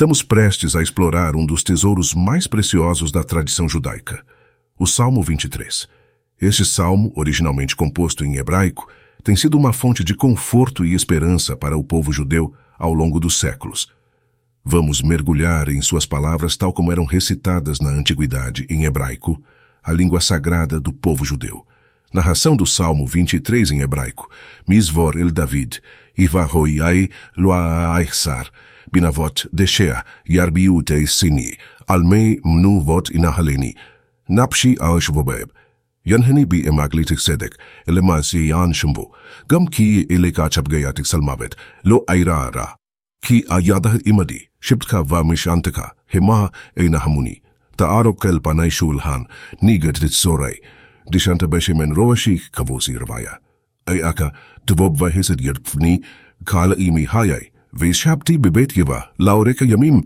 Estamos prestes a explorar um dos tesouros mais preciosos da tradição judaica, o Salmo 23. Este salmo, originalmente composto em hebraico, tem sido uma fonte de conforto e esperança para o povo judeu ao longo dos séculos. Vamos mergulhar em suas palavras tal como eram recitadas na antiguidade em hebraico, a língua sagrada do povo judeu. Narração do Salmo 23 em hebraico. Misvor el David, Ivahoiai loaaichsar, binavot deshea, yarbiutei sini, almei mnuvot inahaleni, napshi aoshvobeb, ינהני בי אמגלי תצדק, למעשי יען שמבו, גם כי אליקה צ'פגיה תקסלמוות, לא עירה רע. כי הידה עמדי, שבתך ומשענתך, המה אינה המוני. תערוק אל פני שולחן, ניגד לצורי. דשנת בשמן רובשי כבוסי רוויה. אי אכה, תבוב והסד ירפני, קהל אימי היי. וישבתי בבית גבע, לאורך הימים,